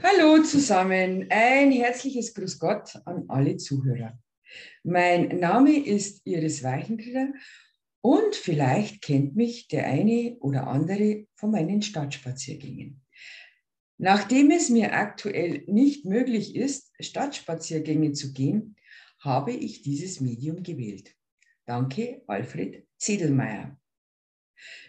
Hallo zusammen, ein herzliches Grüß Gott an alle Zuhörer. Mein Name ist Iris Weichenrieder und vielleicht kennt mich der eine oder andere von meinen Stadtspaziergängen. Nachdem es mir aktuell nicht möglich ist, Stadtspaziergänge zu gehen, habe ich dieses Medium gewählt. Danke, Alfred Zedelmeier.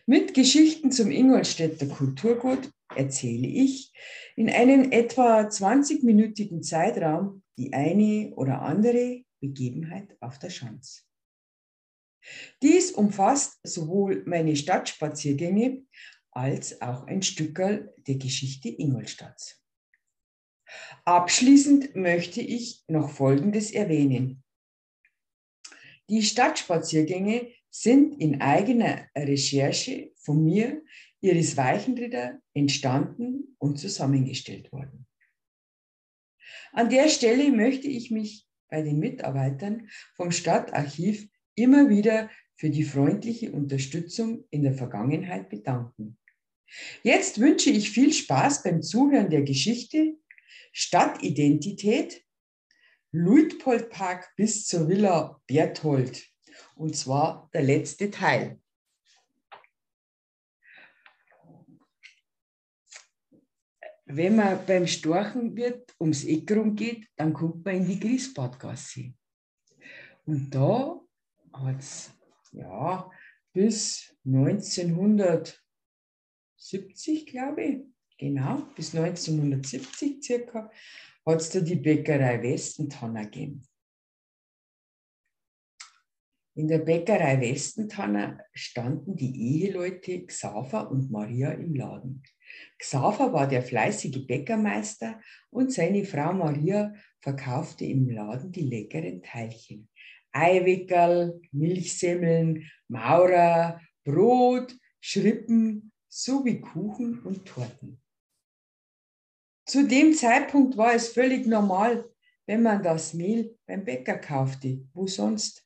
Mit Geschichten zum Ingolstädter Kulturgut erzähle ich in einem etwa 20-minütigen Zeitraum die eine oder andere Begebenheit auf der Schanz. Dies umfasst sowohl meine Stadtspaziergänge als auch ein Stückerl der Geschichte Ingolstadts. Abschließend möchte ich noch Folgendes erwähnen. Die Stadtspaziergänge sind in eigener Recherche von mir Iris Weichenrieder entstanden und zusammengestellt worden. An der Stelle möchte ich mich bei den Mitarbeitern vom Stadtarchiv immer wieder für die freundliche Unterstützung in der Vergangenheit bedanken. Jetzt wünsche ich viel Spaß beim Zuhören der Geschichte Stadtidentität Luitpoldpark bis zur Villa Berthold. Und zwar der letzte Teil. Wenn man beim Storchen wird, ums Eck rum geht, dann kommt man in die Griesbadgasse. Und da hat es ja, bis 1970, glaube ich, genau, bis 1970 circa, hat es da die Bäckerei Westentanner gegeben. In der Bäckerei Westentanner standen die Eheleute Xaver und Maria im Laden. Xaver war der fleißige Bäckermeister und seine Frau Maria verkaufte im Laden die leckeren Teilchen. Eiwickerl, Milchsemmeln, Maurer, Brot, Schrippen sowie Kuchen und Torten. Zu dem Zeitpunkt war es völlig normal, wenn man das Mehl beim Bäcker kaufte. Wo sonst?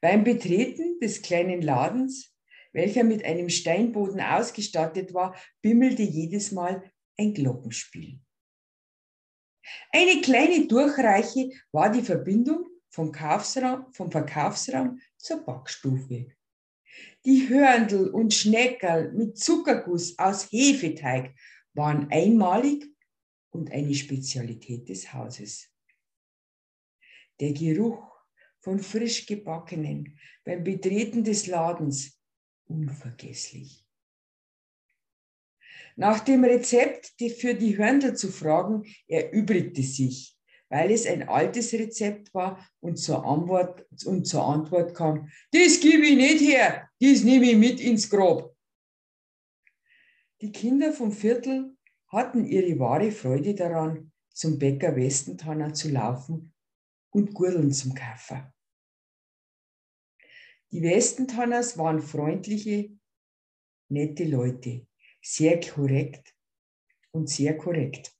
Beim Betreten des kleinen Ladens welcher mit einem Steinboden ausgestattet war, bimmelte jedes Mal ein Glockenspiel. Eine kleine Durchreiche war die Verbindung vom, vom Verkaufsraum zur Backstufe. Die Hörndl und Schneckerl mit Zuckerguss aus Hefeteig waren einmalig und eine Spezialität des Hauses. Der Geruch von frisch gebackenen beim Betreten des Ladens unvergesslich. Nach dem Rezept für die Hörndl zu fragen, erübrigte sich, weil es ein altes Rezept war und zur Antwort, und zur Antwort kam, das gebe ich nicht her, das nehme ich mit ins Grab. Die Kinder vom Viertel hatten ihre wahre Freude daran, zum Bäcker Westentanner zu laufen und Gurdeln zum Kaufen. Die Westentanners waren freundliche, nette Leute, sehr korrekt und sehr korrekt.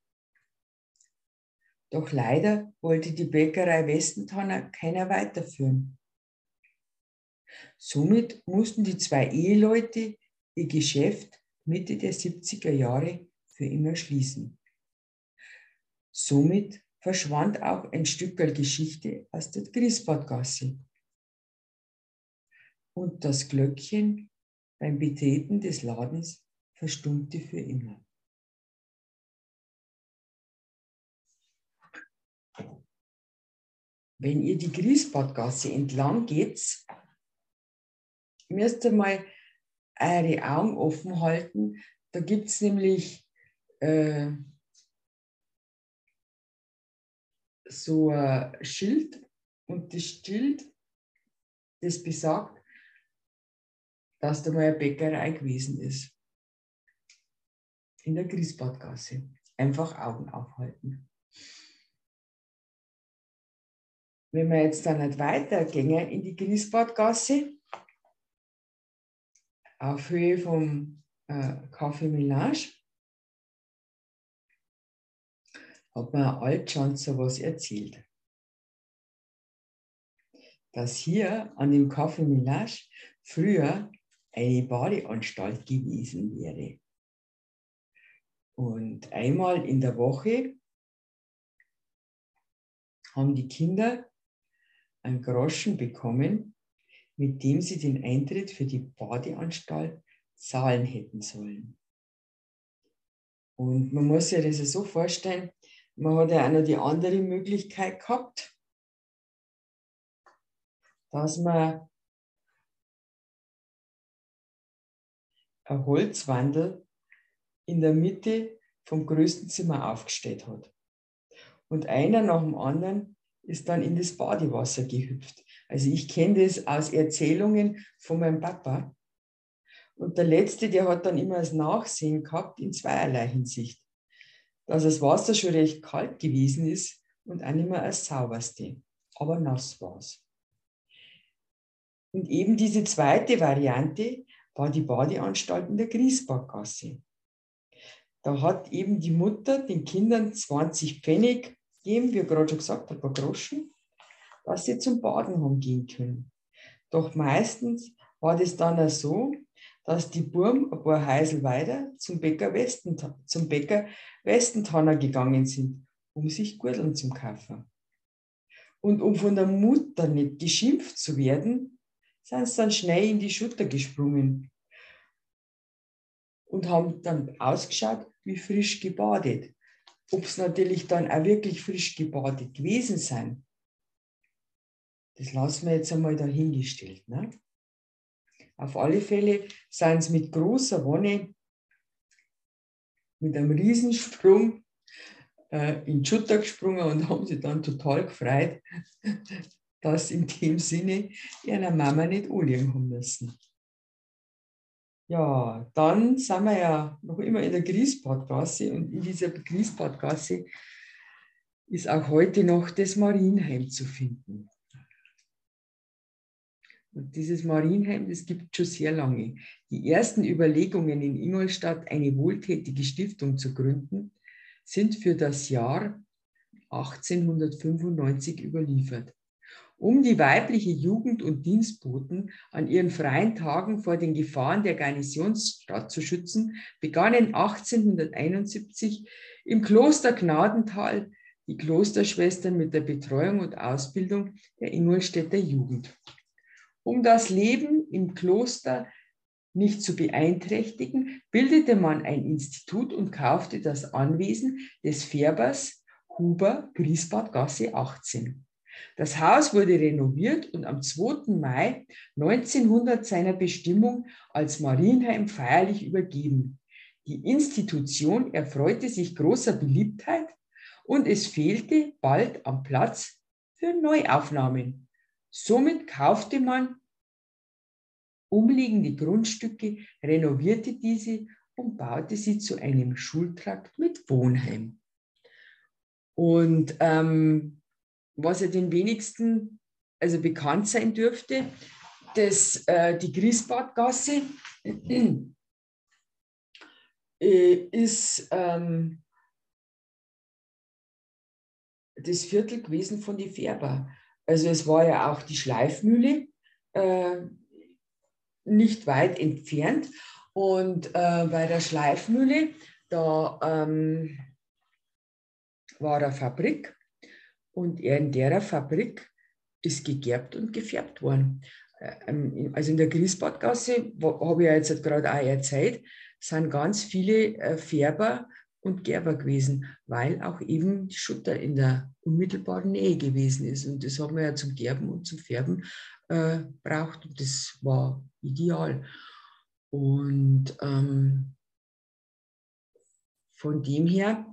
Doch leider wollte die Bäckerei Westentanner keiner weiterführen. Somit mussten die zwei Eheleute ihr Geschäft Mitte der 70er Jahre für immer schließen. Somit verschwand auch ein Stückerl Geschichte aus der Griesbadgasse und das Glöckchen beim Betreten des Ladens verstummte für immer. Wenn ihr die Griesbadgasse entlang geht, müsst ihr mal eure Augen offen halten. Da gibt es nämlich äh, so ein Schild und das Schild, das besagt, dass da mal eine Bäckerei gewesen ist. In der Griesbadgasse. Einfach Augen aufhalten. Wenn wir jetzt dann nicht weitergehen in die Griesbadgasse, auf Höhe vom äh, Café Melange, hat mir ein Altschanzer was erzählt. Dass hier an dem Café Melange früher eine Badeanstalt gewesen wäre. Und einmal in der Woche haben die Kinder einen Groschen bekommen, mit dem sie den Eintritt für die Badeanstalt zahlen hätten sollen. Und man muss sich das so vorstellen, man hat ja auch noch die andere Möglichkeit gehabt, dass man ein Holzwandel in der Mitte vom größten Zimmer aufgestellt hat. Und einer nach dem anderen ist dann in das Badewasser gehüpft. Also ich kenne das aus Erzählungen von meinem Papa. Und der Letzte, der hat dann immer das Nachsehen gehabt in zweierlei Hinsicht. Dass das Wasser schon recht kalt gewesen ist und auch nicht mehr das sauberste. Aber nass war es. Und eben diese zweite Variante war die Badeanstalt in der Griesbachgasse. Da hat eben die Mutter den Kindern 20 Pfennig gegeben, wie gerade schon gesagt, ein paar Groschen, dass sie zum Baden haben gehen können. Doch meistens war das dann auch so, dass die Burm ein paar Häusel weiter zum Bäcker, Westen, zum Bäcker Westentanner gegangen sind, um sich Gurteln zu kaufen. Und um von der Mutter nicht geschimpft zu werden, sind sie dann schnell in die Schutter gesprungen und haben dann ausgeschaut wie frisch gebadet. Ob es natürlich dann auch wirklich frisch gebadet gewesen sein, das lassen wir jetzt einmal dahingestellt. Ne? Auf alle Fälle sind sie mit großer Wonne, mit einem Riesensprung äh, in Schutter gesprungen und haben sich dann total gefreut, dass in dem Sinne ihrer Mama nicht anliegen haben müssen. Ja, dann sind wir ja noch immer in der Griesbadgasse und in dieser Griesbadgasse ist auch heute noch das Marienheim zu finden. Und dieses Marienheim, das gibt schon sehr lange. Die ersten Überlegungen in Ingolstadt, eine wohltätige Stiftung zu gründen, sind für das Jahr 1895 überliefert. Um die weibliche Jugend und Dienstboten an ihren freien Tagen vor den Gefahren der Garnisonsstadt zu schützen, begannen 1871 im Kloster Gnadental die Klosterschwestern mit der Betreuung und Ausbildung der Ingolstädter Jugend. Um das Leben im Kloster nicht zu beeinträchtigen, bildete man ein Institut und kaufte das Anwesen des Färbers Huber Griesbadgasse 18. Das Haus wurde renoviert und am 2. Mai 1900 seiner Bestimmung als Marienheim feierlich übergeben. Die Institution erfreute sich großer Beliebtheit und es fehlte bald am Platz für Neuaufnahmen. Somit kaufte man umliegende Grundstücke, renovierte diese und baute sie zu einem Schultrakt mit Wohnheim. Und ähm, was ja den wenigsten also bekannt sein dürfte, dass äh, die Griesbadgasse äh, ist ähm, das Viertel gewesen von die Färber. Also es war ja auch die Schleifmühle äh, nicht weit entfernt. Und äh, bei der Schleifmühle, da ähm, war eine Fabrik und in der Fabrik ist gegerbt und gefärbt worden. Äh, ähm, also in der Griesbadgasse, habe ich ja jetzt gerade auch erzählt, sind ganz viele äh, Färber und Gerber gewesen, weil auch eben Schutter in der unmittelbaren Nähe gewesen ist. Und das haben wir ja zum Gerben und zum Färben äh, braucht. Und das war ideal. Und ähm, von dem her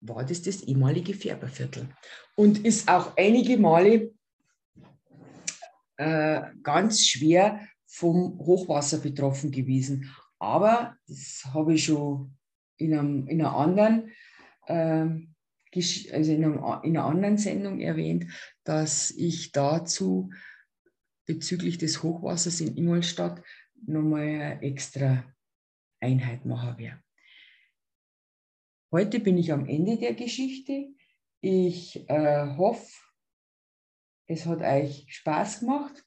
war das das ehemalige Färberviertel und ist auch einige Male äh, ganz schwer vom Hochwasser betroffen gewesen. Aber das habe ich schon in, einem, in einer anderen äh, also in, einem, in einer anderen Sendung erwähnt, dass ich dazu bezüglich des Hochwassers in Ingolstadt nochmal eine extra Einheit machen werde. Heute bin ich am Ende der Geschichte. Ich äh, hoffe, es hat euch Spaß gemacht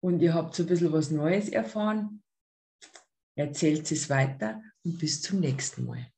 und ihr habt so ein bisschen was Neues erfahren. Erzählt es weiter und bis zum nächsten Mal.